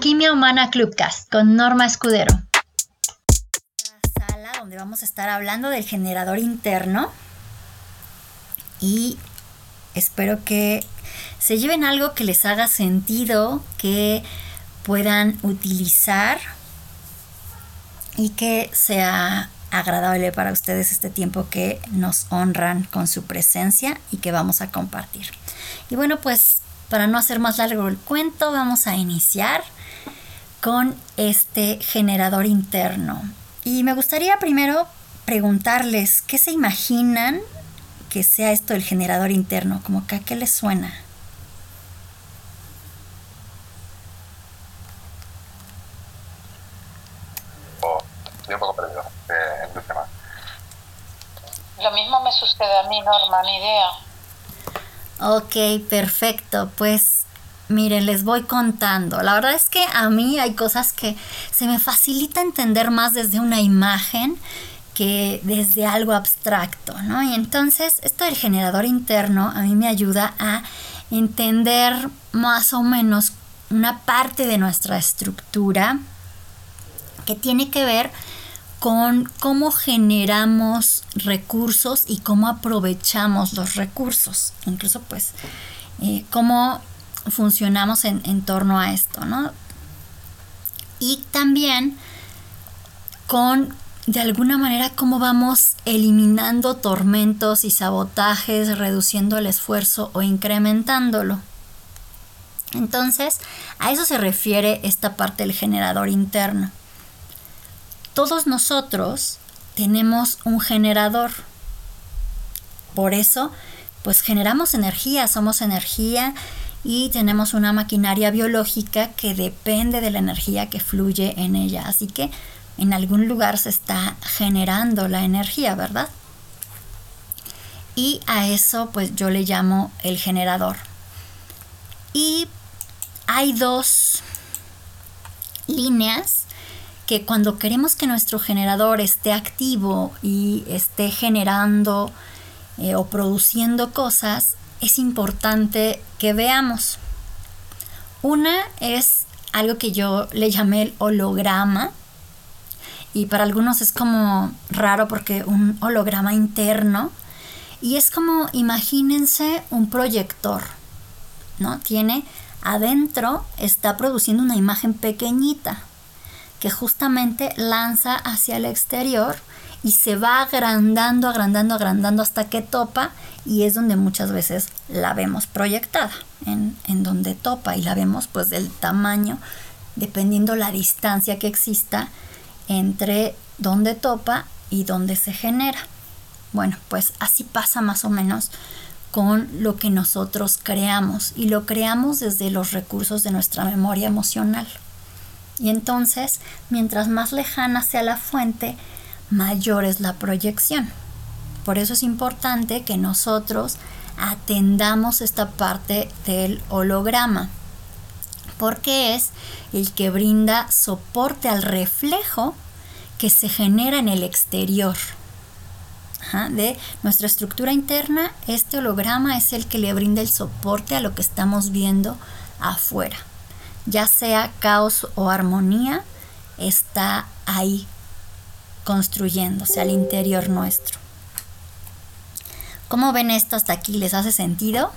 Alquimia Humana Clubcast con Norma Escudero. Sala donde vamos a estar hablando del generador interno y espero que se lleven algo que les haga sentido, que puedan utilizar y que sea agradable para ustedes este tiempo que nos honran con su presencia y que vamos a compartir. Y bueno, pues para no hacer más largo el cuento, vamos a iniciar con este generador interno. Y me gustaría primero preguntarles, ¿qué se imaginan que sea esto el generador interno? Como que a qué les suena. Oh, estoy un poco perdido eh, en el tema. Lo mismo me sucede a mí, Norma, ni idea. Ok, perfecto. Pues miren, les voy contando. La verdad es que a mí hay cosas que se me facilita entender más desde una imagen que desde algo abstracto, ¿no? Y entonces esto del generador interno a mí me ayuda a entender más o menos una parte de nuestra estructura que tiene que ver con cómo generamos recursos y cómo aprovechamos los recursos. Incluso pues eh, cómo funcionamos en, en, torno a esto, ¿no? Y también con de alguna manera cómo vamos eliminando tormentos y sabotajes, reduciendo el esfuerzo o incrementándolo. Entonces, a eso se refiere esta parte del generador interno todos nosotros tenemos un generador. Por eso, pues generamos energía, somos energía y tenemos una maquinaria biológica que depende de la energía que fluye en ella. Así que en algún lugar se está generando la energía, ¿verdad? Y a eso pues yo le llamo el generador. Y hay dos líneas que cuando queremos que nuestro generador esté activo y esté generando eh, o produciendo cosas, es importante que veamos. Una es algo que yo le llamé el holograma. Y para algunos es como raro porque un holograma interno. Y es como, imagínense un proyector, ¿no? Tiene adentro, está produciendo una imagen pequeñita que justamente lanza hacia el exterior y se va agrandando, agrandando, agrandando hasta que topa y es donde muchas veces la vemos proyectada, en, en donde topa y la vemos pues del tamaño, dependiendo la distancia que exista entre donde topa y donde se genera. Bueno, pues así pasa más o menos con lo que nosotros creamos y lo creamos desde los recursos de nuestra memoria emocional. Y entonces, mientras más lejana sea la fuente, mayor es la proyección. Por eso es importante que nosotros atendamos esta parte del holograma, porque es el que brinda soporte al reflejo que se genera en el exterior. de nuestra estructura interna, este holograma es el que le brinda el soporte a lo que estamos viendo afuera ya sea caos o armonía, está ahí construyéndose al interior nuestro. ¿Cómo ven esto hasta aquí? ¿Les hace sentido?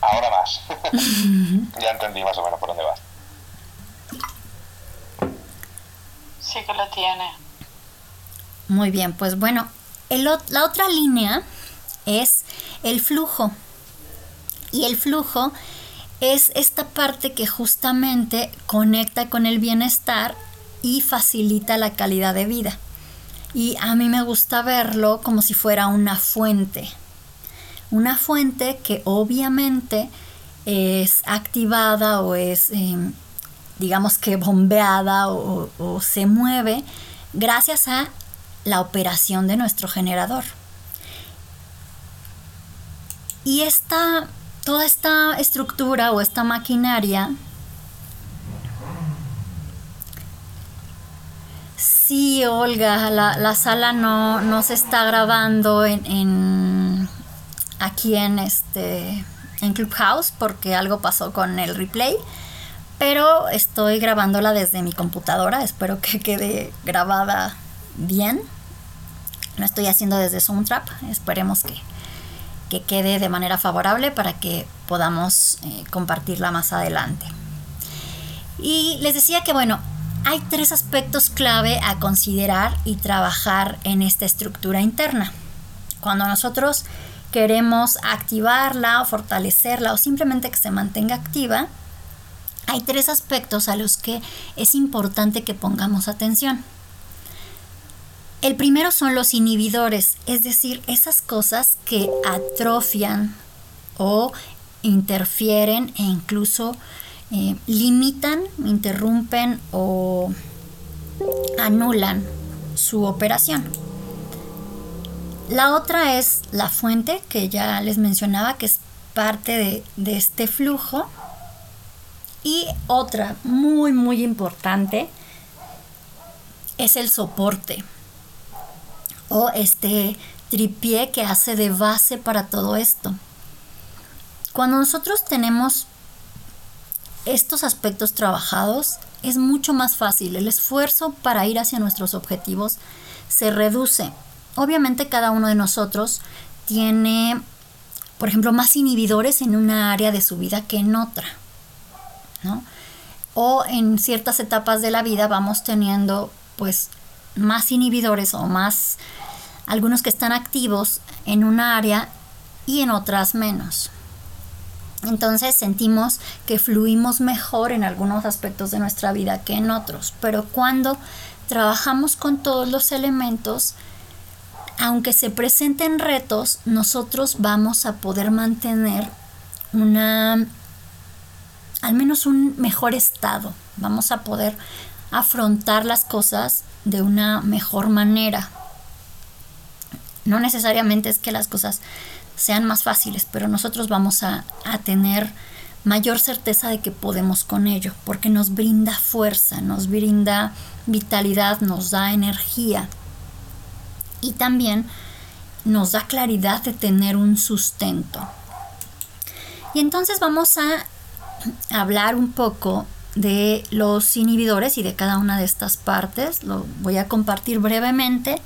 Ahora más. ya entendí más o menos por dónde vas. Sí que lo tiene. Muy bien, pues bueno, la otra línea es el flujo. Y el flujo es esta parte que justamente conecta con el bienestar y facilita la calidad de vida. Y a mí me gusta verlo como si fuera una fuente. Una fuente que obviamente es activada o es, em, digamos que bombeada o, o se mueve gracias a la operación de nuestro generador. Y esta toda esta estructura o esta maquinaria Sí, Olga, la, sala no, se está grabando en, aquí en este en Clubhouse porque algo pasó con el replay. Pero estoy grabándola desde mi computadora. Espero que quede grabada bien. Lo estoy haciendo desde Soundtrap. Esperemos que, que quede de manera favorable para que podamos eh, compartirla más adelante. Y les decía que bueno, hay tres aspectos clave a considerar y trabajar en esta estructura interna. Cuando nosotros queremos activarla o fortalecerla o simplemente que se mantenga activa, hay tres aspectos a los que es importante que pongamos atención. El primero son los inhibidores, es decir, esas cosas que atrofian o interfieren e incluso eh, limitan, interrumpen o anulan su operación. La otra es la fuente, que ya les mencionaba, que es parte de, de este flujo. Y otra muy, muy importante es el soporte o este tripié que hace de base para todo esto. Cuando nosotros tenemos estos aspectos trabajados, es mucho más fácil. El esfuerzo para ir hacia nuestros objetivos se reduce. Obviamente cada uno de nosotros tiene, por ejemplo, más inhibidores en una área de su vida que en otra. O en ciertas etapas de la vida vamos teniendo pues más inhibidores o más algunos que están activos en una área y en otras menos. Entonces sentimos que fluimos mejor en algunos aspectos de nuestra vida que en otros, pero cuando trabajamos con todos los elementos, aunque se presenten retos, nosotros vamos a poder mantener una al menos un mejor estado. Vamos a poder afrontar las cosas de una mejor manera. No necesariamente es que las cosas sean más fáciles, pero nosotros vamos a, tener mayor certeza de que podemos con ello, porque nos brinda fuerza, nos brinda vitalidad, nos da energía y también nos da claridad de tener un sustento. Y entonces vamos a hablar un poco de los inhibidores y de cada una de estas partes. Lo voy a compartir brevemente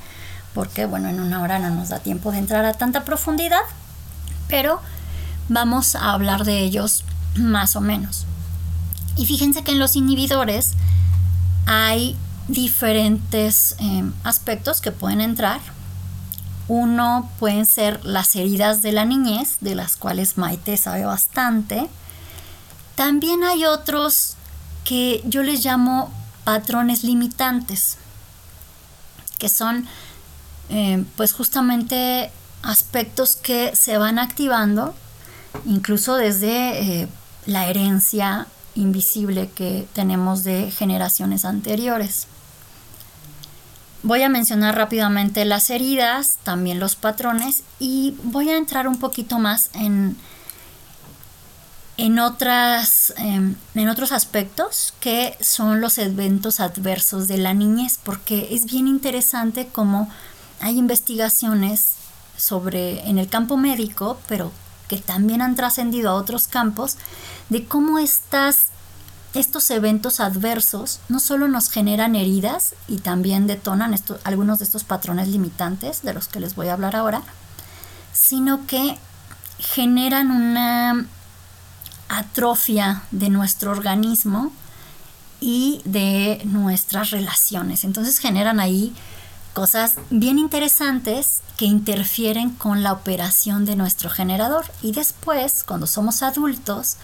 porque, bueno, en una hora no nos da tiempo de entrar a tanta profundidad, pero vamos a hablar de ellos más o menos. Y fíjense que en los inhibidores hay diferentes em, aspectos que pueden entrar. Uno pueden ser las heridas de la niñez, de las cuales Maite sabe bastante. También hay otros que yo les llamo patrones limitantes, que son eh, pues justamente aspectos que se van activando incluso desde eh, la herencia invisible que tenemos de generaciones anteriores. Voy a mencionar rápidamente las heridas, también los patrones y voy a entrar un poquito más en en, otras, em, en otros aspectos que son los eventos adversos de la niñez, porque es bien interesante cómo hay investigaciones sobre en el campo médico, pero que también han trascendido a otros campos, de cómo estas, estos eventos adversos no solo nos generan heridas y también detonan algunos de estos patrones limitantes de los que les voy a hablar ahora, sino que generan una atrofia de nuestro organismo y de nuestras relaciones. Entonces generan ahí cosas bien interesantes que interfieren con la operación de nuestro generador. Y después, cuando somos adultos,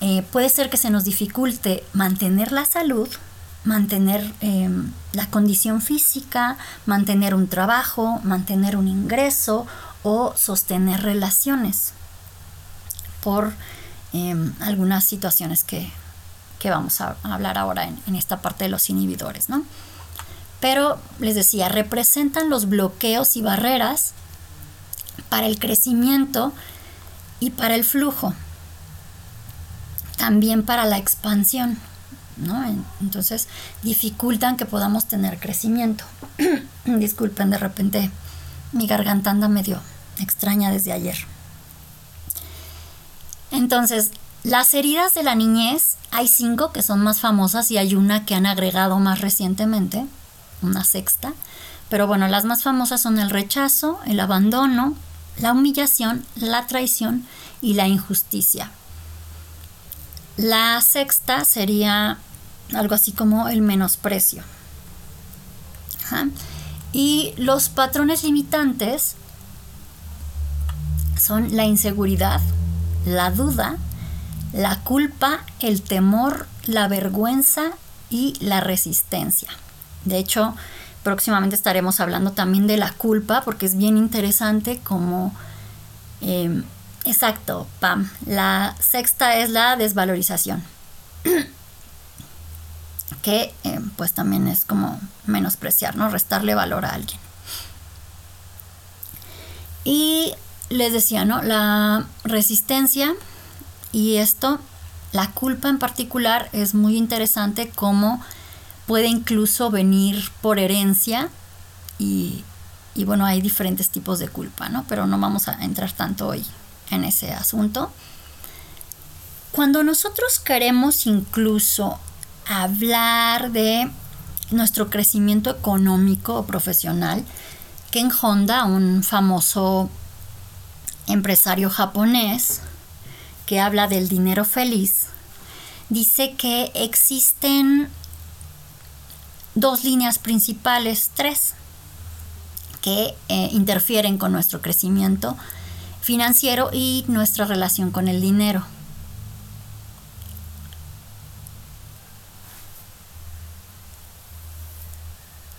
eh, puede ser que se nos dificulte mantener la salud, mantener em, la condición física, mantener un trabajo, mantener un ingreso o sostener relaciones por Em, algunas situaciones que, vamos a, hablar ahora en, esta parte de los inhibidores, ¿no? Pero les decía, representan los bloqueos y barreras para el crecimiento y para el flujo, también para la expansión, ¿no? Entonces dificultan que podamos tener crecimiento. Disculpen, de repente mi garganta anda medio extraña desde ayer. Entonces, las heridas de la niñez, hay cinco que son más famosas y hay una que han agregado más recientemente, una sexta. Pero bueno, las más famosas son el rechazo, el abandono, la humillación, la traición y la injusticia. La sexta sería algo así como el menosprecio. Y los patrones limitantes son la inseguridad, la duda, la culpa, el temor, la vergüenza y la resistencia. De hecho, próximamente estaremos hablando también de la culpa porque es bien interesante como... Em, exacto, Pam. La sexta es la desvalorización. que em, pues también es como menospreciar, ¿no? Restarle valor a alguien. Y les decía, ¿no? La resistencia y esto, la culpa en particular es muy interesante como puede incluso venir por herencia y, bueno, hay diferentes tipos de culpa, ¿no? Pero no vamos a entrar tanto hoy en ese asunto. Cuando nosotros queremos incluso hablar de nuestro crecimiento económico o profesional, Ken Honda, un famoso empresario japonés que habla del dinero feliz, dice que existen dos líneas principales, tres, que eh, interfieren con nuestro crecimiento financiero y nuestra relación con el dinero.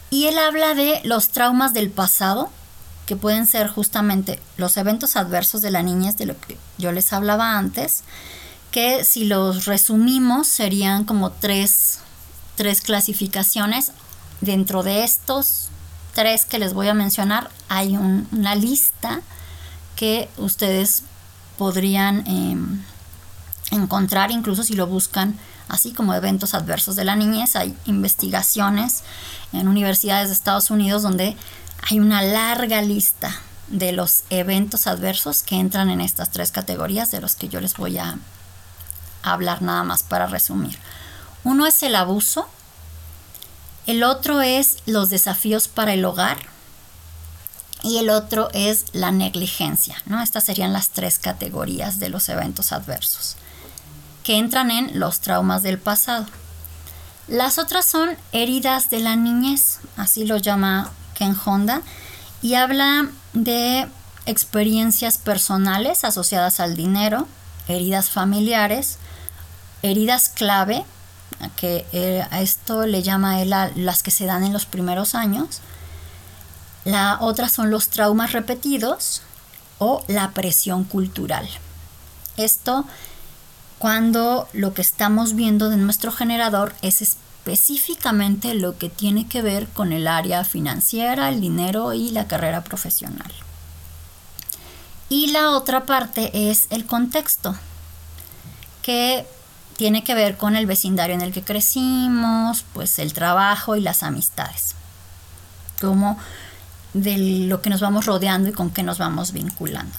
Y él habla de los traumas del pasado, que pueden ser justamente los eventos adversos de la niñez, de lo que yo les hablaba antes, que si los resumimos serían como tres, tres clasificaciones. Dentro de estos tres que les voy a mencionar hay una lista que ustedes podrían em, encontrar incluso si lo buscan así como eventos adversos de la niñez. Hay investigaciones en universidades de Estados Unidos donde hay una larga lista de los eventos adversos que entran en estas tres categorías de los que yo les voy a hablar nada más para resumir. Uno es el abuso, el otro es los desafíos para el hogar y el otro es la negligencia. ¿no? Estas serían las tres categorías de los eventos adversos que entran en los traumas del pasado. Las otras son heridas de la niñez, así lo llama en Honda y habla de experiencias personales asociadas al dinero, heridas familiares, heridas clave, que eh, a esto le llama él las que se dan en los primeros años. La otra son los traumas repetidos o la presión cultural. Esto cuando lo que estamos viendo de nuestro generador es específicamente lo que tiene que ver con el área financiera, el dinero y la carrera profesional. Y la otra parte es el contexto, que tiene que ver con el vecindario en el que crecimos, pues el trabajo y las amistades. Como de lo que nos vamos rodeando y con qué nos vamos vinculando.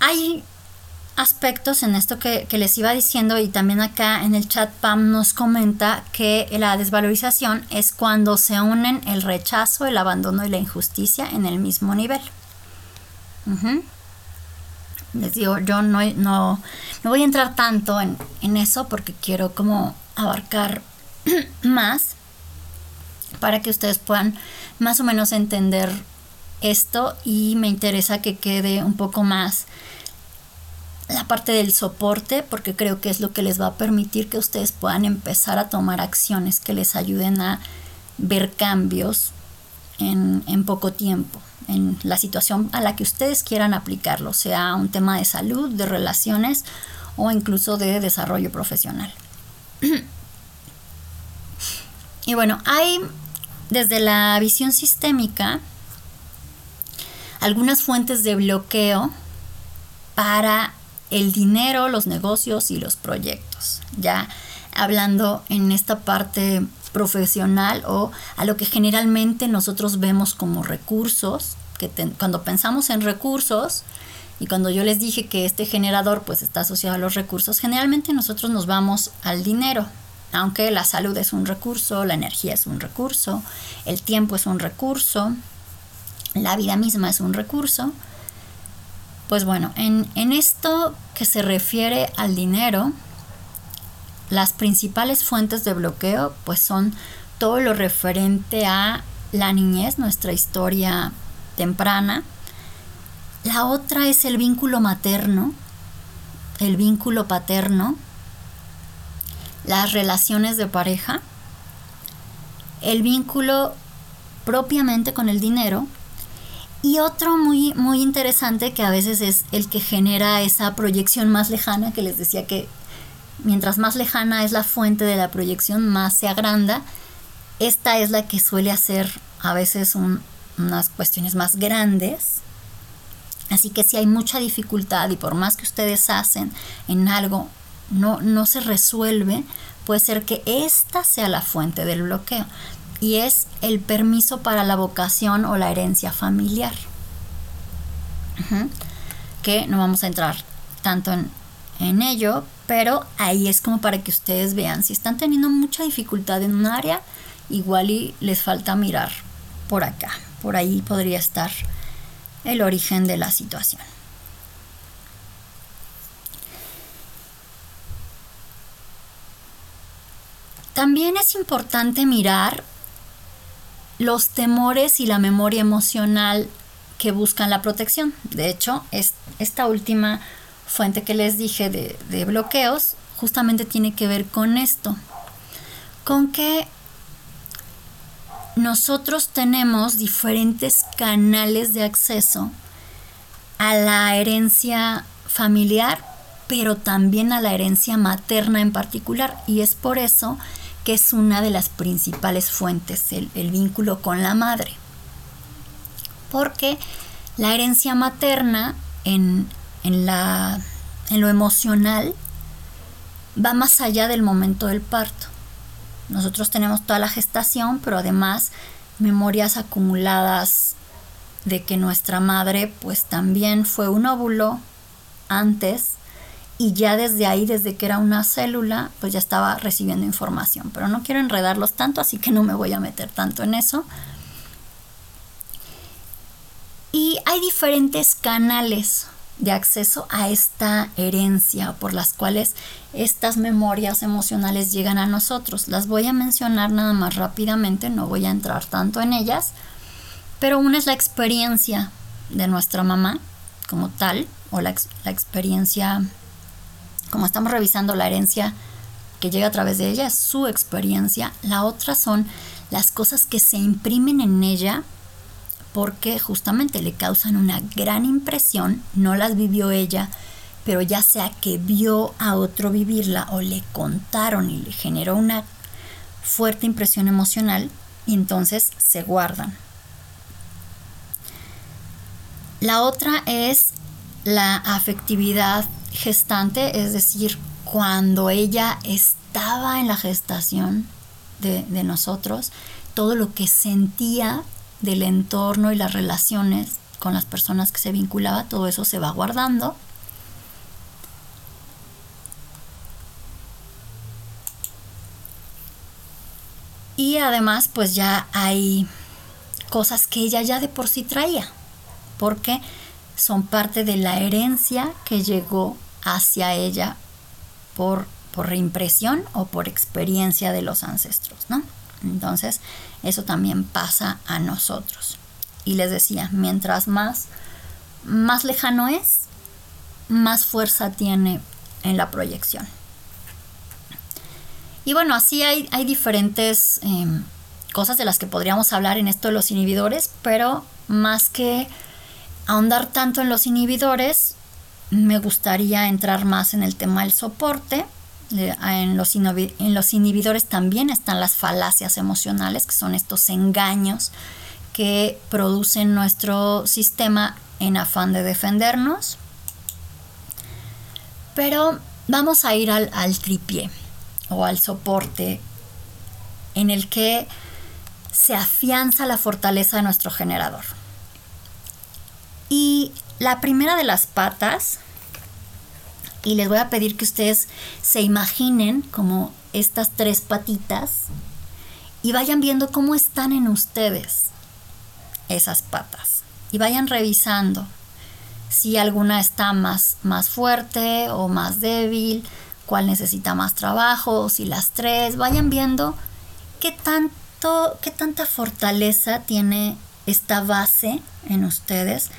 Hay aspectos en esto que, les iba diciendo y también acá en el chat Pam nos comenta que la desvalorización es cuando se unen el rechazo, el abandono y la injusticia en el mismo nivel. Les digo, yo no, no, no, voy a entrar tanto en, en eso porque quiero como abarcar más para que ustedes puedan más o menos entender esto y me interesa que quede un poco más la parte del soporte, porque creo que es lo que les va a permitir que ustedes puedan empezar a tomar acciones que les ayuden a ver cambios en, en poco tiempo, en la situación a la que ustedes quieran aplicarlo, sea un tema de salud, de relaciones o incluso de desarrollo profesional. y bueno, hay desde la visión sistémica algunas fuentes de bloqueo para el dinero, los negocios y los proyectos. Ya hablando en esta parte profesional o a lo que generalmente nosotros vemos como recursos, que cuando pensamos en recursos, y cuando yo les dije que este generador pues está asociado a los recursos, generalmente nosotros nos vamos al dinero, aunque la salud es un recurso, la energía es un recurso, el tiempo es un recurso, la vida misma es un recurso. Pues bueno, en, en esto que se refiere al dinero, las principales fuentes de bloqueo pues son todo lo referente a la niñez, nuestra historia temprana, la otra es el vínculo materno, el vínculo paterno, las relaciones de pareja, el vínculo propiamente con el dinero y otro muy, muy interesante que a veces es el que genera esa proyección más lejana, que les decía que mientras más lejana es la fuente de la proyección, más se agranda. Esta es la que suele hacer a veces unas cuestiones más grandes Así que si hay mucha dificultad y por más que ustedes hacen en algo, no, no se resuelve, puede ser que esta sea la fuente del bloqueo. Y es el permiso para la vocación o la herencia familiar. Que no vamos a entrar tanto en, en ello, pero ahí es como para que ustedes vean si están teniendo mucha dificultad en un área, igual y les falta mirar por acá. Por ahí podría estar el origen de la situación. También es importante mirar los temores y la memoria emocional que buscan la protección. De hecho, es, esta última fuente que les dije de, de bloqueos justamente tiene que ver con esto, con que nosotros tenemos diferentes canales de acceso a la herencia familiar, pero también a la herencia materna en particular. Y es por eso que es una de las principales fuentes, el, vínculo con la madre. Porque la herencia materna en, en, la, en lo emocional va más allá del momento del parto. Nosotros tenemos toda la gestación, pero además memorias acumuladas de que nuestra madre pues también fue un óvulo antes y ya desde ahí, desde que era una célula, pues ya estaba recibiendo información. Pero no quiero enredarlos tanto, así que no me voy a meter tanto en eso. Y hay diferentes canales de acceso a esta herencia por las cuales estas memorias emocionales llegan a nosotros. Las voy a mencionar nada más rápidamente, no voy a entrar tanto en ellas, pero una es la experiencia de nuestra mamá como tal, o la, la experiencia, como estamos revisando la herencia que llega a través de ella, es su experiencia. La otra son las cosas que se imprimen en ella porque justamente le causan una gran impresión, no las vivió ella, pero ya sea que vio a otro vivirla o le contaron y le generó una fuerte impresión emocional, y entonces se guardan. La otra es la afectividad gestante, es decir, cuando ella estaba en la gestación de, de nosotros, todo lo que sentía del entorno y las relaciones con las personas que se vinculaba, todo eso se va guardando. Y además, pues ya hay cosas que ella ya de por sí traía, porque son parte de la herencia que llegó hacia ella por, por reimpresión o por experiencia de los ancestros, ¿no? Entonces, eso también pasa a nosotros. Y les decía, mientras más, más lejano es, más fuerza tiene en la proyección. Y bueno, así hay, hay diferentes em, cosas de las que podríamos hablar en esto de los inhibidores, pero más que ahondar tanto en los inhibidores, me gustaría entrar más en el tema del soporte en los, en los inhibidores también están las falacias emocionales, que son estos engaños que producen nuestro sistema en afán de defendernos. Pero vamos a ir al, al tripié o al soporte en el que se afianza la fortaleza de nuestro generador. la primera de las patas, y les voy a pedir que ustedes se imaginen como estas tres patitas y vayan viendo cómo están en ustedes esas patas. Y vayan revisando si alguna está más, más fuerte o más débil, cuál necesita más trabajo, si las tres, vayan viendo qué tanto, qué tanta fortaleza tiene esta base en ustedes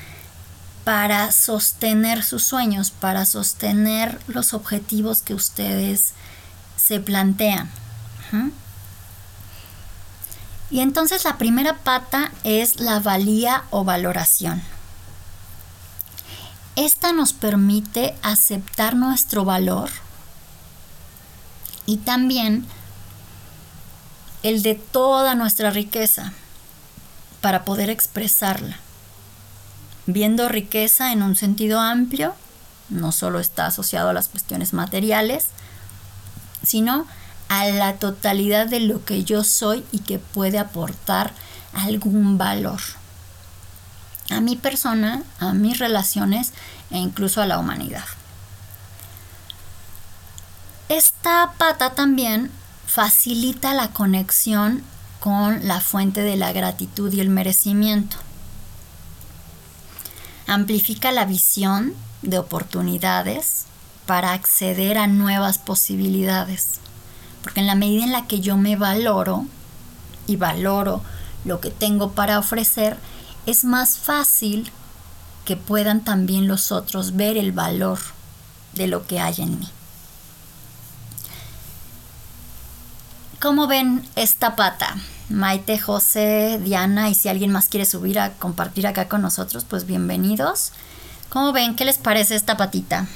para sostener sus sueños, para sostener los objetivos que ustedes se plantean. Y entonces la primera pata es la valía o valoración. Esta nos permite aceptar nuestro valor y también el de toda nuestra riqueza para poder expresarla viendo riqueza en un sentido amplio, no solo está asociado a las cuestiones materiales, sino a la totalidad de lo que yo soy y que puede aportar algún valor a mi persona, a mis relaciones e incluso a la humanidad. Esta pata también facilita la conexión con la fuente de la gratitud y el merecimiento amplifica la visión de oportunidades para acceder a nuevas posibilidades. Porque en la medida en la que yo me valoro y valoro lo que tengo para ofrecer, es más fácil que puedan también los otros ver el valor de lo que hay en mí. ¿Cómo ven esta pata? Maite, José, Diana y si alguien más quiere subir a compartir acá con nosotros, pues bienvenidos. ¿Cómo ven? ¿Qué les parece esta patita?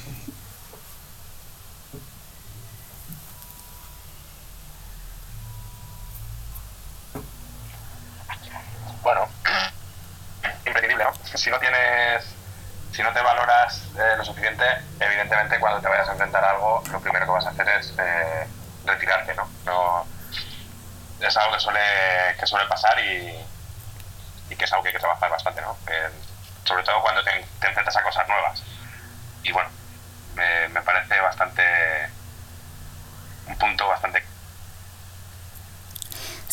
Bueno, imprescindible, ¿no? Si no tienes, si no te valoras eh, lo suficiente, evidentemente cuando te vayas a enfrentar algo, lo primero que vas a hacer es eh, retirarte, ¿no? No es algo que suele, que suele pasar y, y, que es algo que hay que trabajar bastante, ¿no? sobre todo cuando te, enfrentas a cosas nuevas. Y bueno, me, me parece bastante. un punto bastante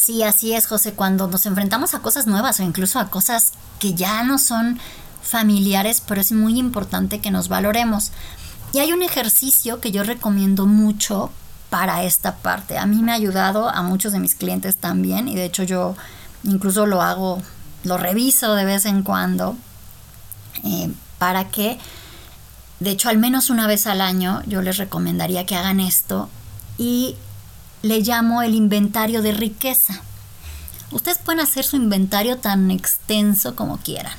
Sí, así es, José. Cuando nos enfrentamos a cosas nuevas o incluso a cosas que ya no son familiares, pero es muy importante que nos valoremos. Y hay un ejercicio que yo recomiendo mucho para esta parte. A mí me ha ayudado, a muchos de mis clientes también, y de hecho yo incluso lo hago, lo reviso de vez en cuando, eh, para que, de hecho, al menos una vez al año yo les recomendaría que hagan esto y le llamo el inventario de riqueza. Ustedes pueden hacer su inventario tan extenso como quieran.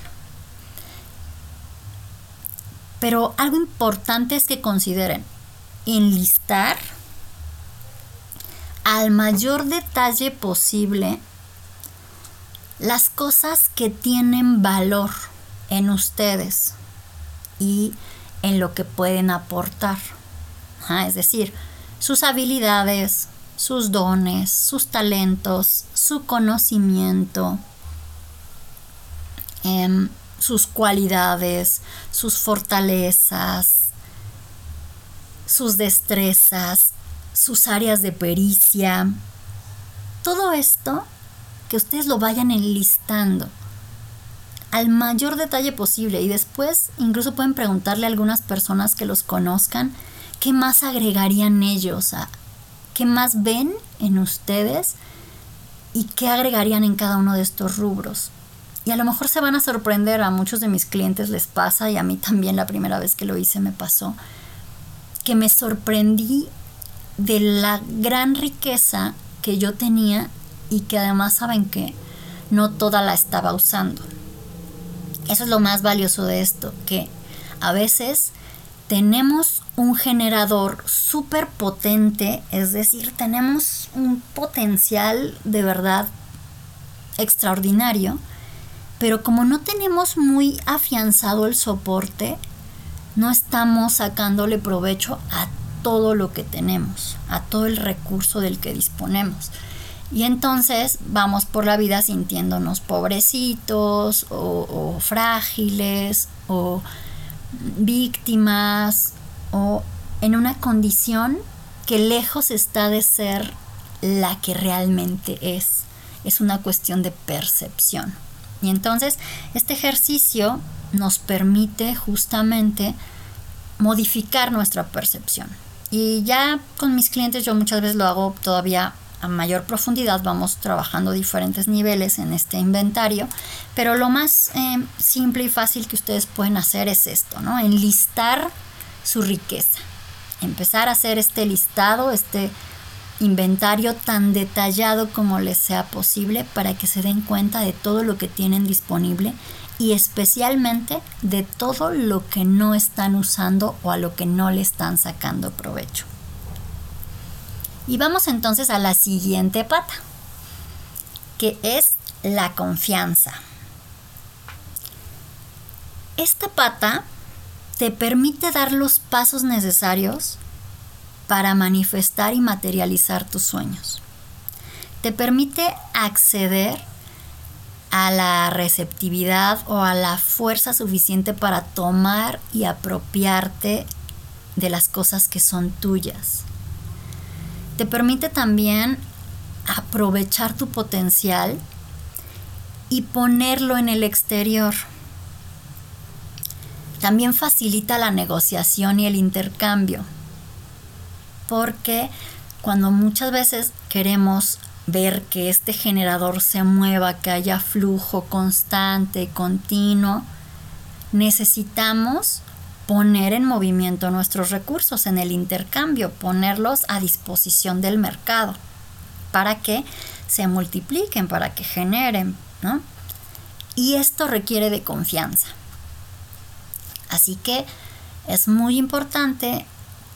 Pero algo importante es que consideren enlistar al mayor detalle posible las cosas que tienen valor en ustedes y en lo que pueden aportar. es decir, sus habilidades, sus dones, sus talentos, su conocimiento, em, sus cualidades, sus fortalezas, sus destrezas, sus áreas de pericia, todo esto que ustedes lo vayan enlistando al mayor detalle posible. Y después incluso pueden preguntarle a algunas personas que los conozcan qué más agregarían ellos, a, qué más ven en ustedes y qué agregarían en cada uno de estos rubros. Y a lo mejor se van a sorprender, a muchos de mis clientes les pasa y a mí también la primera vez que lo hice me pasó, que me sorprendí de la gran riqueza que yo tenía y que además saben que no toda la estaba usando. Eso es lo más valioso de esto, que a veces tenemos un generador súper potente, es decir, tenemos un potencial de verdad extraordinario, pero como no tenemos muy afianzado el soporte, no estamos sacándole provecho a todo lo que tenemos, a todo el recurso del que disponemos. Y entonces vamos por la vida sintiéndonos pobrecitos o, frágiles o víctimas o en una condición que lejos está de ser la que realmente es. Es una cuestión de percepción. Y entonces este ejercicio nos permite justamente modificar nuestra percepción. Y ya con mis clientes yo muchas veces lo hago todavía a mayor profundidad, vamos trabajando diferentes niveles en este inventario, pero lo más eh, simple y fácil que ustedes pueden hacer es esto, ¿no? Enlistar su riqueza. Empezar a hacer este listado, este inventario tan detallado como les sea posible para que se den cuenta de todo lo que tienen disponible y especialmente de todo lo que no están usando o a lo que no le están sacando provecho. Y vamos entonces a la siguiente pata, que es la confianza. Esta pata te permite dar los pasos necesarios para manifestar y materializar tus sueños. Te permite acceder a la receptividad o a la fuerza suficiente para tomar y apropiarte de las cosas que son tuyas. Te permite también aprovechar tu potencial y ponerlo en el exterior. También facilita la negociación y el intercambio porque cuando muchas veces queremos ver que este generador se mueva, que haya flujo constante, continuo, necesitamos poner en movimiento nuestros recursos en el intercambio, ponerlos a disposición del mercado para que se multipliquen, para que generen, ¿no? Y esto requiere de confianza. Así que es muy importante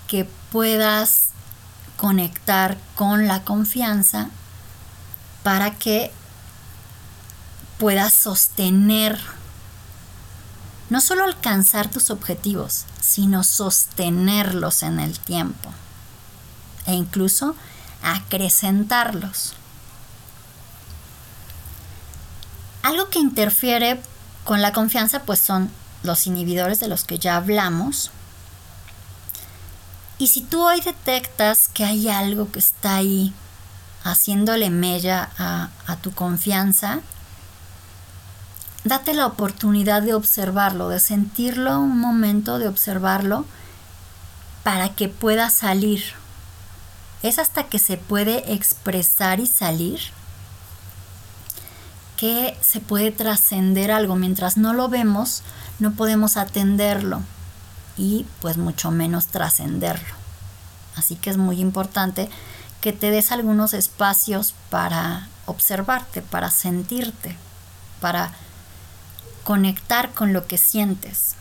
que puedas conectar con la confianza para que puedas sostener, no solo alcanzar tus objetivos, sino sostenerlos en el tiempo e incluso acrecentarlos. Algo que interfiere con la confianza pues son los inhibidores de los que ya hablamos, y si tú hoy detectas que hay algo que está ahí haciéndole mella a, tu confianza, date la oportunidad de observarlo, de sentirlo un momento, de observarlo, para que pueda salir. Es hasta que se puede expresar y salir que se puede trascender algo. Mientras no lo vemos, no podemos atenderlo y pues mucho menos trascenderlo. Así que es muy importante que te des algunos espacios para observarte, para sentirte, para conectar con lo que sientes.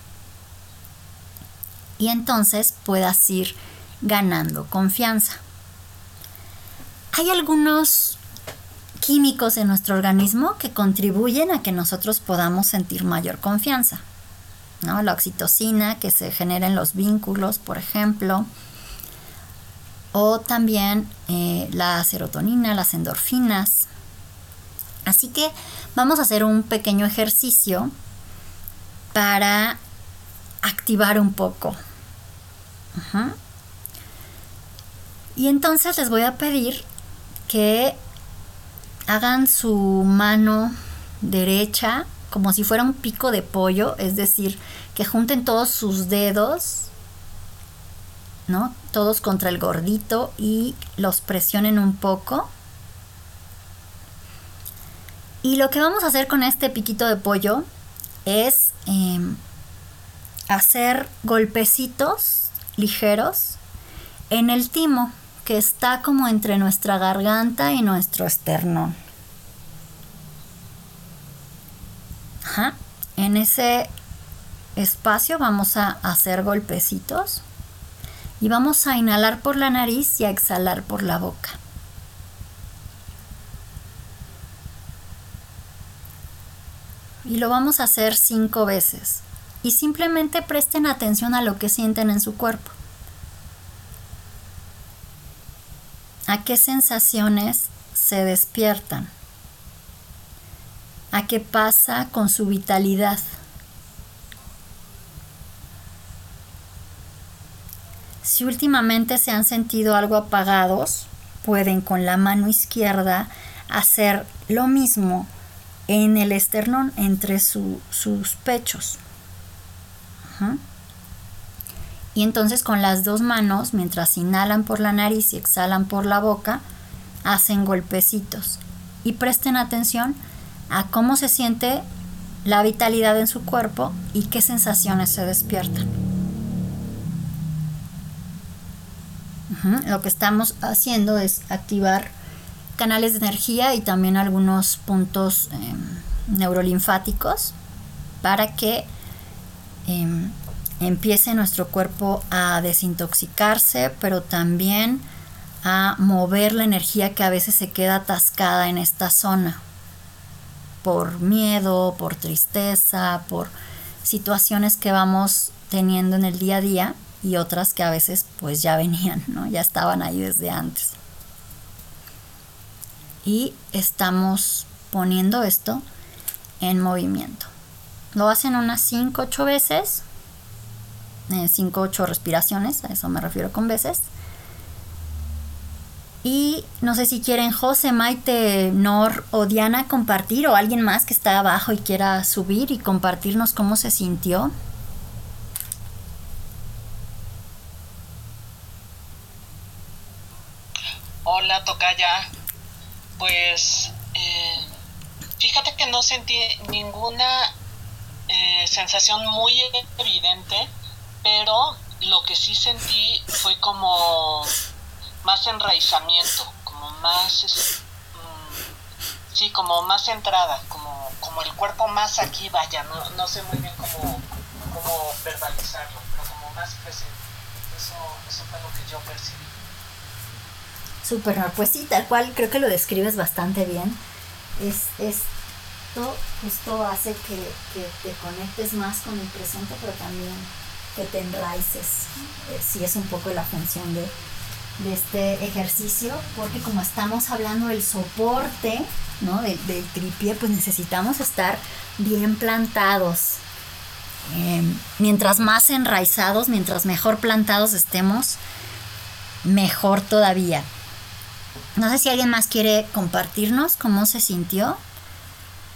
Y entonces puedas ir ganando confianza. Hay algunos químicos en nuestro organismo que contribuyen a que nosotros podamos sentir mayor confianza. La oxitocina que se genera en los vínculos, por ejemplo, o también eh, la serotonina, las endorfinas. Así que vamos a hacer un pequeño ejercicio para activar un poco. Y entonces les voy a pedir que hagan su mano derecha como si fuera un pico de pollo, es decir, que junten todos sus dedos, ¿no? Todos contra el gordito y los presionen un poco. Y lo que vamos a hacer con este piquito de pollo es em, hacer golpecitos ligeros en el timo que está como entre nuestra garganta y nuestro esternón. En ese espacio vamos a hacer golpecitos y vamos a inhalar por la nariz y a exhalar por la boca. Y lo vamos a hacer cinco veces. Y simplemente presten atención a lo que sienten en su cuerpo. ¿A qué sensaciones se despiertan. ¿A qué pasa con su vitalidad? Si últimamente se han sentido algo apagados, pueden con la mano izquierda hacer lo mismo en el esternón, entre sus pechos. Y entonces con las dos manos, mientras inhalan por la nariz y exhalan por la boca, hacen golpecitos. Y presten atención a cómo se siente la vitalidad en su cuerpo y qué sensaciones se despiertan. Lo que estamos haciendo es activar canales de energía y también algunos puntos em, neurolinfáticos para que em, empiece nuestro cuerpo a desintoxicarse, pero también a mover la energía que a veces se queda atascada en esta zona por miedo, por tristeza, por situaciones que vamos teniendo en el día a día y otras que a veces pues ya venían, ¿no? Ya estaban ahí desde antes. Y estamos poniendo esto en movimiento. Lo hacen unas 5, 8 veces. 5, eh, 8 respiraciones, a eso me refiero con veces. Y no sé si quieren José, Maite, Nor o Diana compartir o alguien más que está abajo y quiera subir y compartirnos cómo se sintió. Hola, Tocaya. Pues eh, fíjate que no sentí ninguna eh, sensación muy evidente, pero lo que sí sentí fue como más enraizamiento, como más, mm, sí, como más centrada, como, como el cuerpo más aquí, vaya, no, no sé muy bien cómo, cómo verbalizarlo, pero como más presente. Eso, eso fue lo que yo percibí. Super, pues sí, tal cual creo que lo describes bastante bien. Es, esto justo hace que, te conectes más con el presente, pero también que te enraices. Eh, sí es un poco la función de, de este ejercicio, porque como estamos hablando del soporte, ¿no? Del, del tripié, pues necesitamos estar bien plantados. Em, mientras más enraizados, mientras mejor plantados estemos, mejor todavía. No sé si alguien más quiere compartirnos cómo se sintió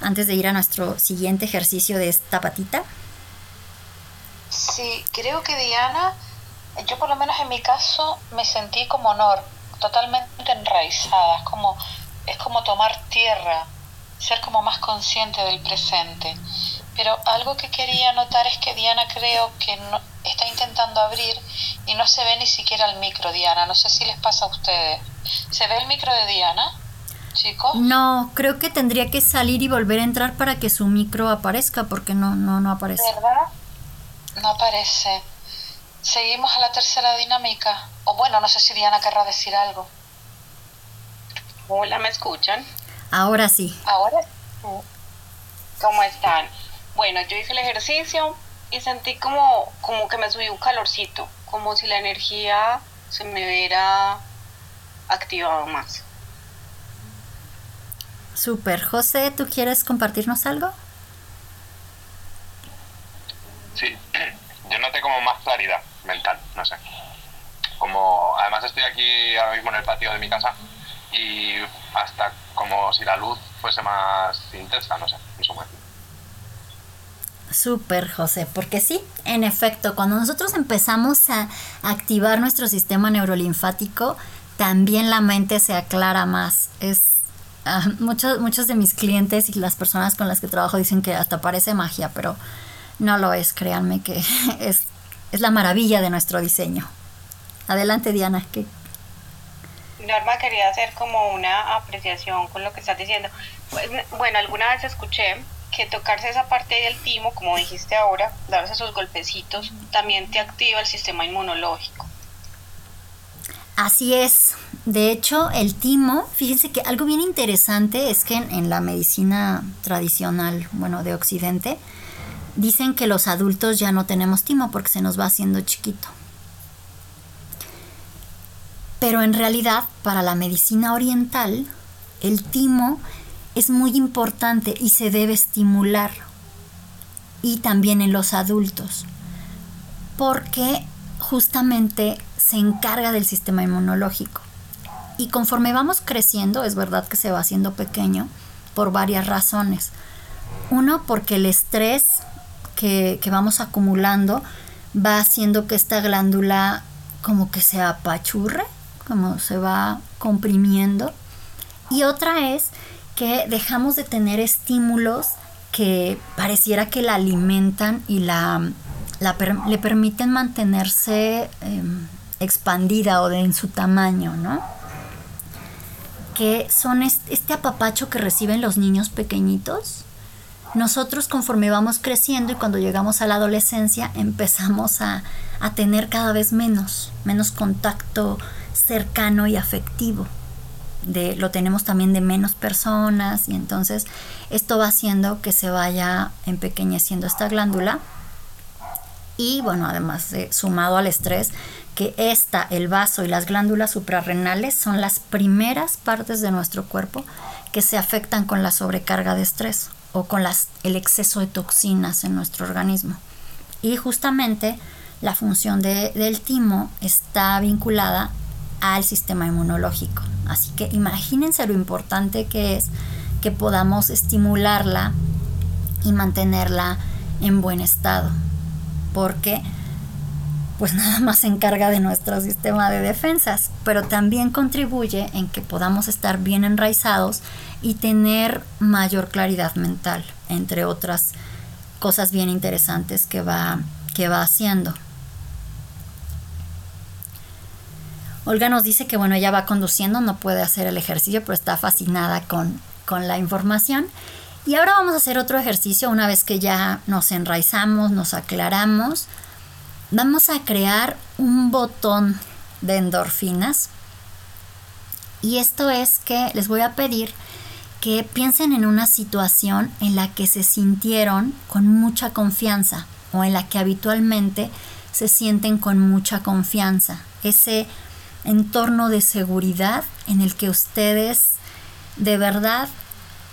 antes de ir a nuestro siguiente ejercicio de esta patita. Sí, creo que Diana yo por lo menos en mi caso me sentí como honor, totalmente enraizada, es como, es como tomar tierra, ser como más consciente del presente. Pero algo que quería notar es que Diana creo que no, está intentando abrir y no se ve ni siquiera el micro, Diana. No sé si les pasa a ustedes. ¿Se ve el micro de Diana, chicos? No, creo que tendría que salir y volver a entrar para que su micro aparezca, porque no, no, no aparece. ¿Verdad? No aparece. Seguimos a la tercera dinámica. O bueno, no sé si Diana querrá decir algo. Hola, ¿me escuchan? Ahora sí. Ahora. ¿Cómo están? Bueno, yo hice el ejercicio y sentí como, como que me subió un calorcito, como si la energía se me hubiera activado más. Super. José, ¿tú quieres compartirnos algo? Sí, yo noté como más claridad mental, no sé. Como además estoy aquí ahora mismo en el patio de mi casa y hasta como si la luz fuese más intensa, no sé, eso me... Súper, José, porque sí, en efecto, cuando nosotros empezamos a activar nuestro sistema neurolinfático, también la mente se aclara más. Es ah, muchos, muchos de mis clientes y las personas con las que trabajo dicen que hasta parece magia, pero no lo es, créanme que es es la maravilla de nuestro diseño. Adelante, Diana. ¿qué? Norma, quería hacer como una apreciación con lo que estás diciendo. Pues, bueno, alguna vez escuché que tocarse esa parte del timo, como dijiste ahora, darse esos golpecitos, también te activa el sistema inmunológico. Así es. De hecho, el timo, fíjense que algo bien interesante es que en, en la medicina tradicional, bueno, de Occidente, Dicen que los adultos ya no tenemos timo porque se nos va haciendo chiquito. Pero en realidad, para la medicina oriental, el timo es muy importante y se debe estimular. Y también en los adultos. Porque justamente se encarga del sistema inmunológico. Y conforme vamos creciendo, es verdad que se va haciendo pequeño por varias razones. Uno, porque el estrés que, que vamos acumulando va haciendo que esta glándula como que se apachurre, como se va comprimiendo. Y otra es que dejamos de tener estímulos que pareciera que la alimentan y la, le permiten mantenerse em, expandida o en su tamaño, ¿no? Que son este apapacho que reciben los niños pequeñitos. Nosotros conforme vamos creciendo y cuando llegamos a la adolescencia empezamos a, a tener cada vez menos, menos contacto cercano y afectivo de, lo tenemos también de menos personas y entonces esto va haciendo que se vaya empequeñeciendo esta glándula y bueno, además de, sumado al estrés, que esta, el vaso y las glándulas suprarrenales son las primeras partes de nuestro cuerpo que se afectan con la sobrecarga de estrés o con las, el exceso de toxinas en nuestro organismo. Y justamente la función del timo está vinculada al sistema inmunológico. Así que imagínense lo importante que es que podamos estimularla y mantenerla en buen estado. Porque pues nada más se encarga de nuestro sistema de defensas, pero también contribuye en que podamos estar bien enraizados y tener mayor claridad mental, entre otras cosas bien interesantes que va, que va haciendo. Olga nos dice que bueno, ella va conduciendo, no puede hacer el ejercicio, pero está fascinada con, con la información. Y ahora vamos a hacer otro ejercicio una vez que ya nos enraizamos, nos aclaramos. Vamos a crear un botón de endorfinas. Y esto es que les voy a pedir que piensen en una situación en la que se sintieron con mucha confianza o en la que habitualmente se sienten con mucha confianza. Ese entorno de seguridad en el que ustedes de verdad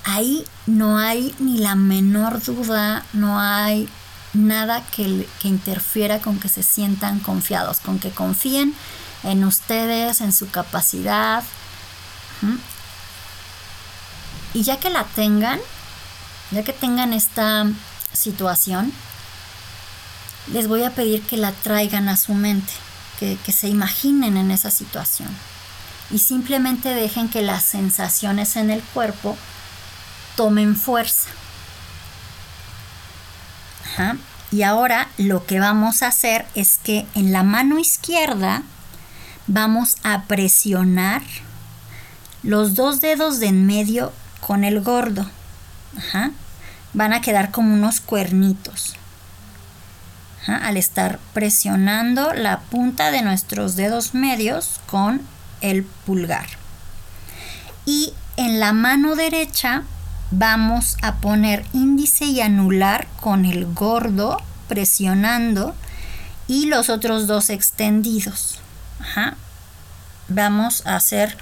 ahí no hay ni la menor duda, no hay nada que, interfiera con que se sientan confiados, con que confíen en ustedes, en su capacidad. Y ya que la tengan, ya que tengan esta situación, les voy a pedir que la traigan a su mente que, se imaginen en esa situación y simplemente dejen que las sensaciones en el cuerpo tomen fuerza. Y ahora lo que vamos a hacer es que en la mano izquierda vamos a presionar los dos dedos de en medio con el gordo. Van a quedar como unos cuernitos al estar presionando la punta de nuestros dedos medios con el pulgar. Y en la mano derecha vamos a poner índice y anular con el gordo presionando y los otros dos extendidos. Vamos a hacer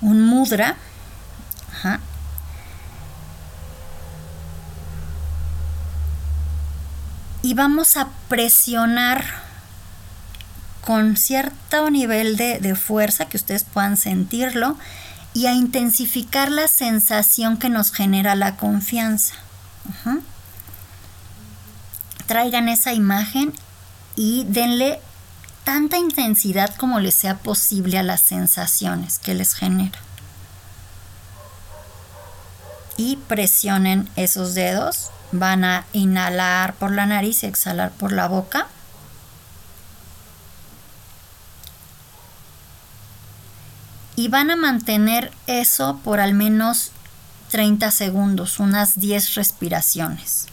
un mudra. Y vamos a presionar con cierto nivel de, fuerza que ustedes puedan sentirlo y a intensificar la sensación que nos genera la confianza. Traigan esa imagen y denle tanta intensidad como les sea posible a las sensaciones que les genera. Y presionen esos dedos Van a inhalar por la nariz y exhalar por la boca. Y van a mantener eso por al menos 30 segundos, unas 10 respiraciones.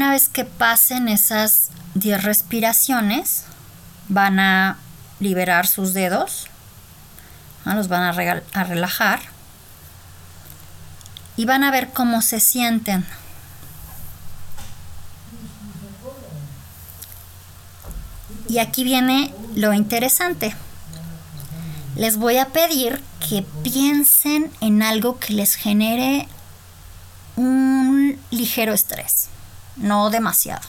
una vez que pasen esas 10 respiraciones, van a liberar sus dedos, los van a relajar y van a ver cómo se sienten. Y aquí viene lo interesante. Les voy a pedir que piensen en algo que les genere un ligero estrés no demasiado.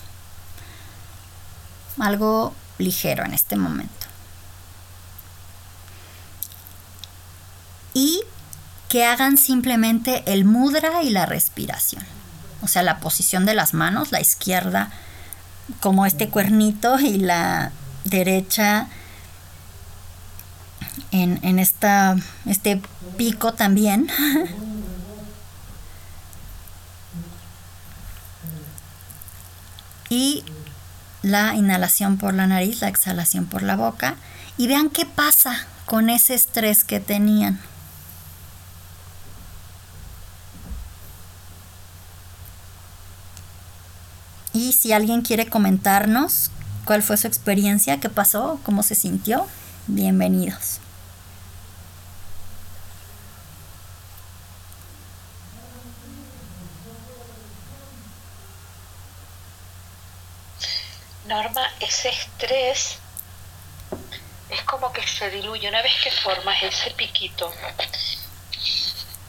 Algo ligero en este momento. Y que hagan simplemente el mudra y la respiración. O sea, la posición de las manos, la izquierda como este cuernito y la derecha en, en esta, este pico también. y la inhalación por la nariz, la exhalación por la boca. Y vean qué pasa con ese estrés que tenían. Y si alguien quiere comentarnos cuál fue su experiencia, qué pasó, cómo se sintió, bienvenidos. Norma, ese estrés es como que se diluye una vez que formas ese piquito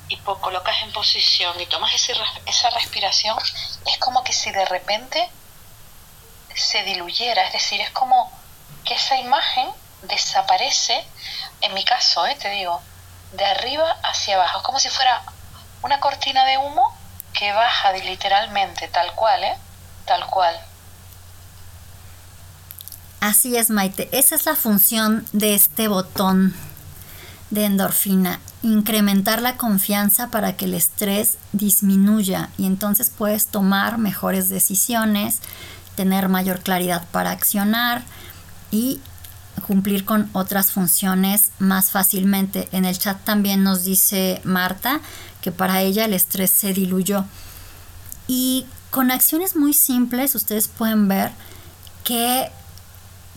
y colocas en posición y tomas ese, esa respiración, es como que si de repente se diluyera, es decir, es como que esa imagen desaparece, en mi caso, eh, te digo, de arriba hacia abajo, es como si fuera una cortina de humo que baja literalmente, tal cual, ¿eh? Tal cual. Así es, Maite. Esa es la función de este botón de endorfina, incrementar la confianza para que el estrés disminuya y entonces puedes tomar mejores decisiones, tener mayor claridad para accionar y cumplir con otras funciones más fácilmente. En el chat también nos dice Marta que para ella el estrés se diluyó. Y con acciones muy simples ustedes pueden ver que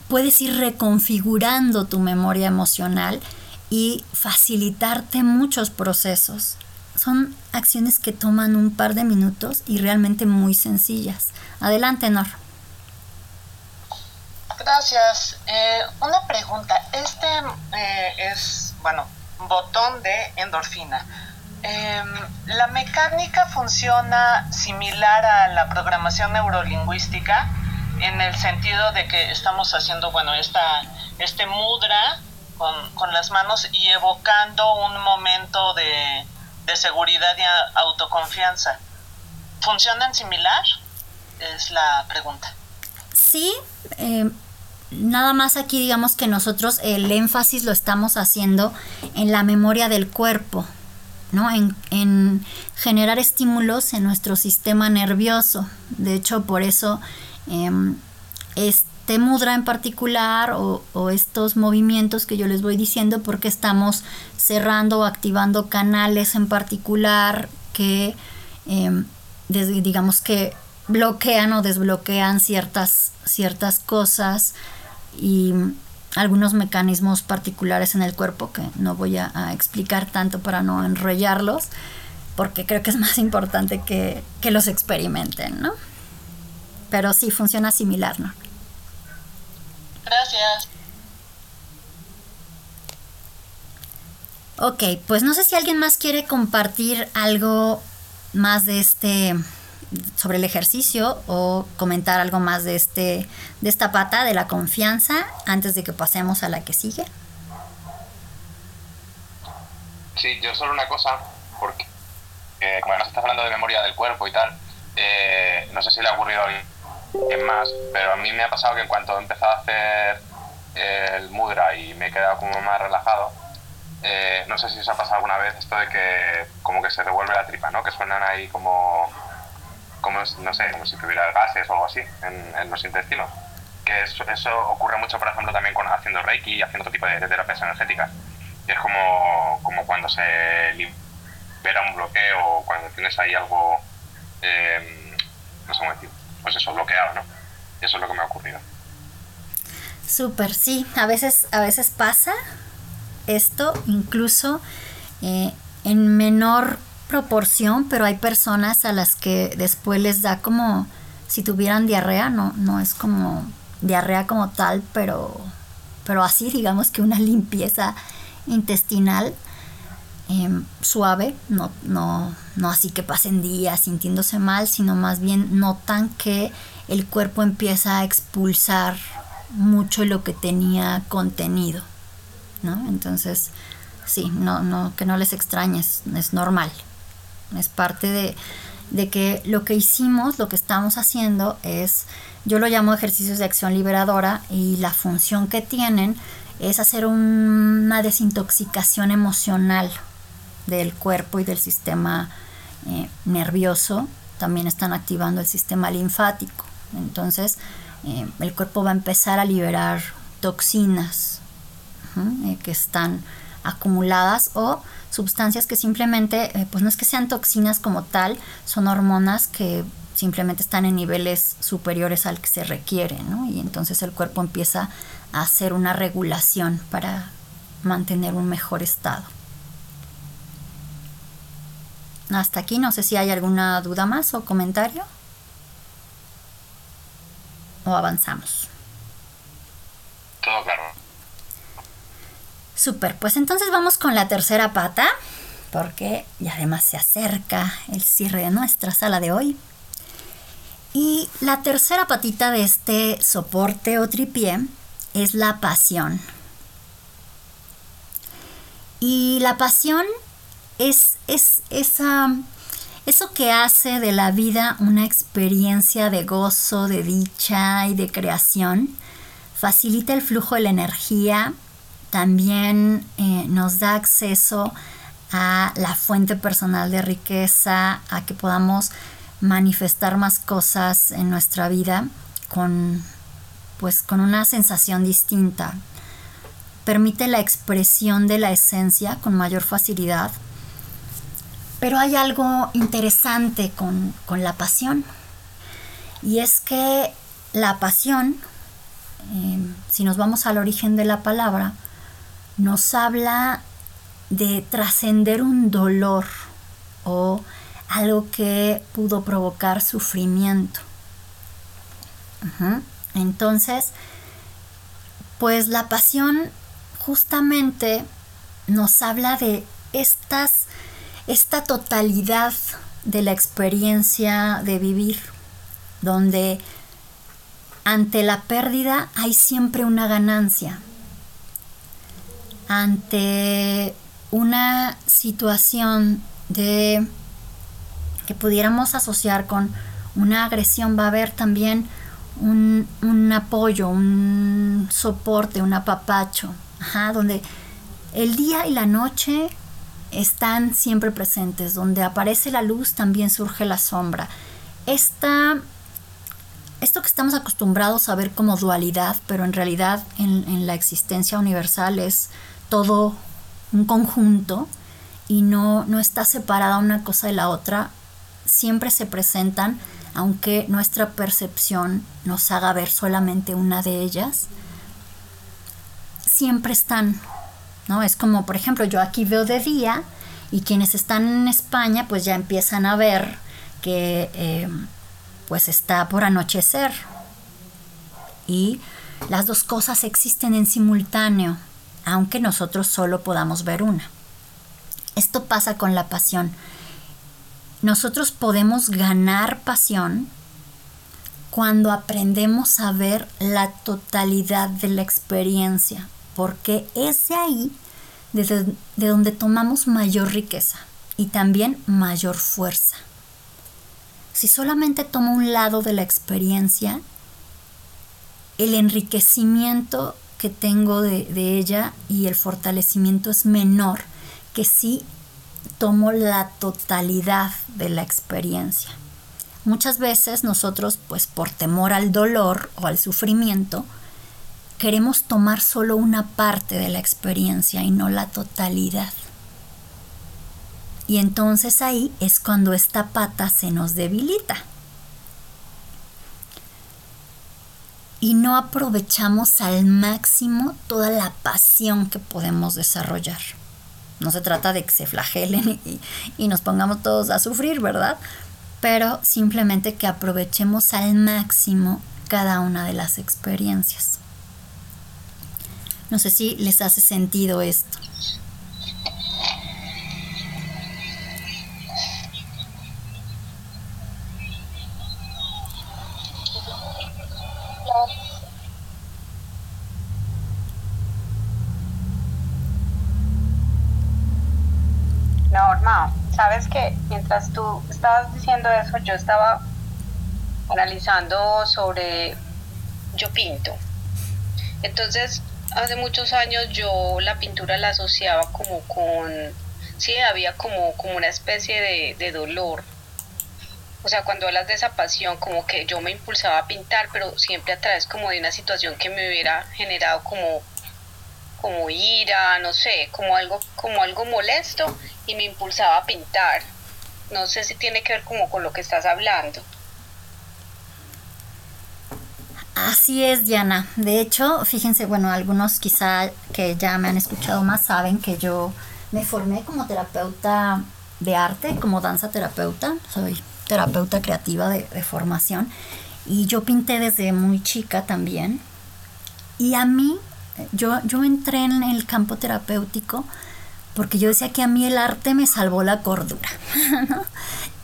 puedes ir reconfigurando tu memoria emocional y facilitarte muchos procesos. Son acciones que toman un par de minutos y realmente muy sencillas. Adelante, Nor. Gracias. Eh, una pregunta. Este eh, es, bueno, botón de endorfina. Em, ¿La mecánica funciona similar a la programación neurolingüística en el sentido de que estamos haciendo, bueno, esta, este mudra con, las manos y evocando un momento de, seguridad y autoconfianza. ¿Funcionan similar? Es la pregunta. Sí, eh, nada más aquí digamos que nosotros el énfasis lo estamos haciendo en la memoria del cuerpo, ¿no? En, en generar estímulos en nuestro sistema nervioso. De hecho, por eso este mudra en particular o, estos movimientos que yo les voy diciendo porque estamos cerrando o activando canales en particular que em, digamos que bloquean o desbloquean ciertas, ciertas cosas y algunos mecanismos particulares en el cuerpo que no voy a, a, explicar tanto para no enrollarlos, porque creo que es más importante que, que los experimenten, ¿no? Pero sí funciona similar, ¿no? Gracias. Ok, pues no sé si alguien más quiere compartir algo más de este sobre el ejercicio o comentar algo más de este de esta pata de la confianza antes de que pasemos a la que sigue. Sí, yo solo una cosa, porque eh, como además estás hablando de memoria del cuerpo y tal, eh, no sé si le ha ocurrido a es más, pero a mí me ha pasado que en cuanto he empezado a hacer el mudra y me he quedado como más relajado, eh, no sé si os ha pasado alguna vez esto de que como que se revuelve la tripa, ¿no? Que suenan ahí como, como no sé, como si tuviera gases o algo así en, los intestinos. Que eso, eso, ocurre mucho, por ejemplo, también con haciendo Reiki y haciendo otro tipo de, terapias energéticas. Y es como, como cuando se libera un bloqueo o cuando tienes ahí algo, eh, no sé cómo decir, pues eso, bloqueado, ¿no? Eso es lo que me ha ocurrido. Súper, sí, a veces, a veces pasa esto, incluso eh, en menor proporción, pero hay personas a las que después les da como si tuvieran diarrea, no, no es como diarrea como tal, pero, pero así digamos que una limpieza intestinal em, suave, no, no, no así que pasen días sintiéndose mal, sino más bien notan que el cuerpo empieza a expulsar mucho lo que tenía contenido, ¿no? Entonces, sí, no, no, que no les extrañes, es normal, es parte de, de que lo que hicimos, lo que estamos haciendo es, yo lo llamo ejercicios de acción liberadora y la función que tienen es hacer una desintoxicación emocional del cuerpo y del sistema eh, nervioso. También están activando el sistema linfático. Entonces, eh, el cuerpo va a empezar a liberar toxinas eh, que están acumuladas o sustancias que simplemente, pues no es que sean toxinas como tal, son hormonas que simplemente están en niveles superiores al que se requiere. Y entonces el cuerpo empieza a hacer una regulación para mantener un mejor estado. Hasta aquí, no sé si hay alguna duda más o comentario. ¿O avanzamos? Todo claro. Super, pues entonces vamos con la tercera pata, porque ya además se acerca el cierre de nuestra sala de hoy. Y la tercera patita de este soporte o tripié es la pasión. Y la pasión es, es esa, eso que hace de la vida una experiencia de gozo, de dicha y de creación. Facilita el flujo de la energía también eh, nos da acceso a la fuente personal de riqueza, a que podamos manifestar más cosas en nuestra vida con pues con una sensación distinta. Permite la expresión de la esencia con mayor facilidad. Pero hay algo interesante con, la pasión. Y es que la pasión, eh, si nos vamos al origen de la palabra, nos habla de trascender un dolor o algo que pudo provocar sufrimiento. Entonces, pues la pasión justamente nos habla de estas, esta totalidad de la experiencia de vivir, donde ante la pérdida hay siempre una ganancia. Ante una situación de que pudiéramos asociar con una agresión va a haber también un, apoyo, un soporte, un apapacho, donde el día y la noche están siempre presentes, donde aparece la luz también surge la sombra. Esto que estamos acostumbrados a ver como dualidad, pero en realidad en, en la existencia universal es todo un conjunto y no, no está separada una cosa de la otra, siempre se presentan, aunque nuestra percepción nos haga ver solamente una de ellas, siempre están, ¿no? Es como, por ejemplo, yo aquí veo de día y quienes están en España pues ya empiezan a ver que eh, pues está por anochecer y las dos cosas existen en simultáneo aunque nosotros solo podamos ver una. Esto pasa con la pasión. Nosotros podemos ganar pasión cuando aprendemos a ver la totalidad de la experiencia, porque es de ahí de, donde tomamos mayor riqueza y también mayor fuerza. Si solamente tomo un lado de la experiencia, el enriquecimiento que tengo de, ella y el fortalecimiento es menor que si tomo la totalidad de la experiencia. Muchas veces nosotros, pues por temor al dolor o al sufrimiento, queremos tomar solo una parte de la experiencia y no la totalidad. Y entonces ahí es cuando esta pata se nos debilita. y no aprovechamos al máximo toda la pasión que podemos desarrollar. No se trata de que se flagelen y, nos pongamos todos a sufrir, ¿verdad? Pero simplemente que aprovechemos al máximo cada una de las experiencias. No sé si les hace sentido esto. Norma, sabes que mientras tú estabas diciendo eso, yo estaba analizando sobre yo pinto. Entonces, hace muchos años yo la pintura la asociaba como con, sí, había como, como una especie de, de dolor. O sea, cuando hablas de esa pasión, como que yo me impulsaba a pintar, pero siempre a través como de una situación que me hubiera generado como como ira, no sé, como algo, como algo molesto y me impulsaba a pintar. No sé si tiene que ver como con lo que estás hablando. Así es, Diana. De hecho, fíjense, bueno, algunos quizá que ya me han escuchado más saben que yo me formé como terapeuta de arte, como danza terapeuta. Soy terapeuta creativa de, formación. Y yo pinté desde muy chica también. Y a mí yo, yo entré en el campo terapéutico porque yo decía que a mí el arte me salvó la cordura,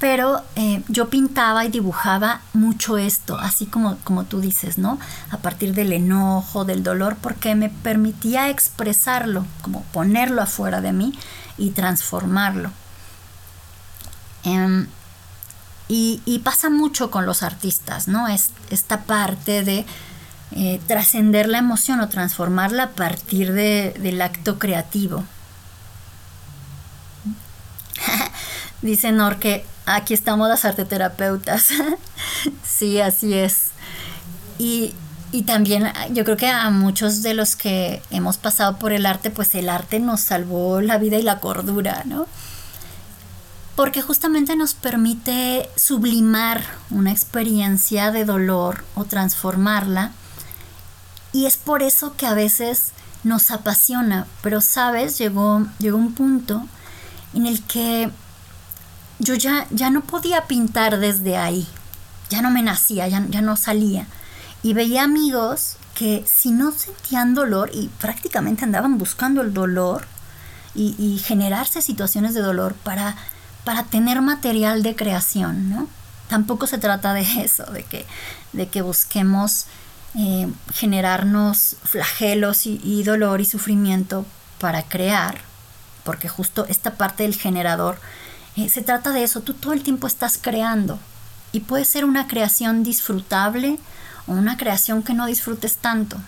Pero eh, yo pintaba y dibujaba mucho esto, así como, como tú dices, ¿no? A partir del enojo, del dolor, porque me permitía expresarlo, como ponerlo afuera de mí y transformarlo. Em, y, pasa mucho con los artistas, ¿no? Es esta parte de eh, trascender la emoción o transformarla a partir de, del acto creativo. Dice Nor que aquí estamos las arteterapeutas. sí, así es. Y, y también yo creo que a muchos de los que hemos pasado por el arte, pues el arte nos salvó la vida y la cordura, ¿no? Porque justamente nos permite sublimar una experiencia de dolor o transformarla y es por eso que a veces nos apasiona, pero sabes, llegó, llegó un punto en el que yo ya, ya no podía pintar desde ahí, ya no me nacía, ya, ya no salía. Y veía amigos que si no sentían dolor y prácticamente andaban buscando el dolor y, y generarse situaciones de dolor para, para tener material de creación, ¿no? Tampoco se trata de eso, de que, de que busquemos eh, generarnos flagelos y, dolor y sufrimiento para crear, porque justo esta parte del generador, eh, se trata de eso, tú todo el tiempo estás creando y puede ser una creación disfrutable o una creación que no disfrutes tanto,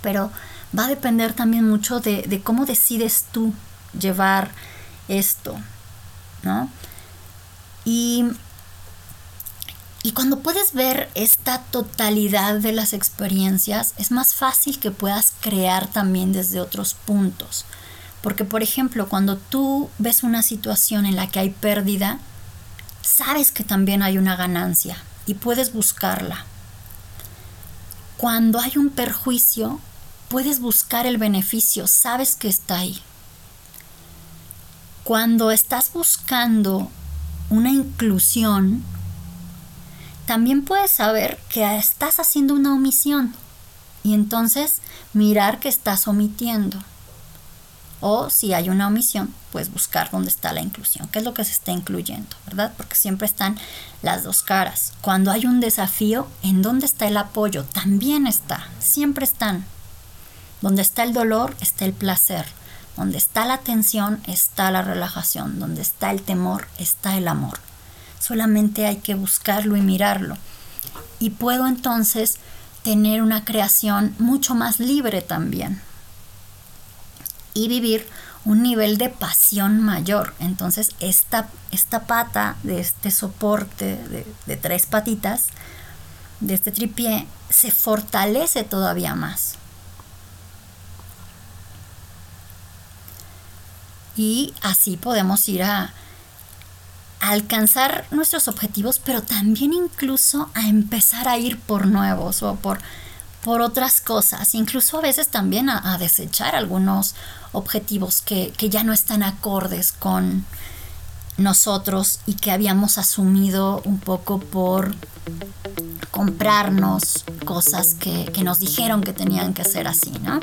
pero va a depender también mucho de, de cómo decides tú llevar esto, ¿no? Y y cuando puedes ver esta totalidad de las experiencias, es más fácil que puedas crear también desde otros puntos. Porque, por ejemplo, cuando tú ves una situación en la que hay pérdida, sabes que también hay una ganancia y puedes buscarla. Cuando hay un perjuicio, puedes buscar el beneficio, sabes que está ahí. Cuando estás buscando una inclusión, también puedes saber que estás haciendo una omisión y entonces mirar que estás omitiendo. O si hay una omisión, pues buscar dónde está la inclusión, qué es lo que se está incluyendo, ¿verdad? Porque siempre están las dos caras. Cuando hay un desafío, ¿en dónde está el apoyo? También está, siempre están. Donde está el dolor, está el placer. Donde está la tensión, está la relajación. Donde está el temor, está el amor solamente hay que buscarlo y mirarlo. Y puedo entonces tener una creación mucho más libre también. Y vivir un nivel de pasión mayor. Entonces esta, esta pata de este soporte de, tres patitas, de este tripié, se fortalece todavía más. Y así podemos ir a, alcanzar nuestros objetivos, pero también incluso a empezar a ir por nuevos o por, por otras cosas, incluso a veces también a, desechar algunos objetivos que, que, ya no están acordes con nosotros y que habíamos asumido un poco por comprarnos cosas que, que nos dijeron que tenían que ser así, ¿no?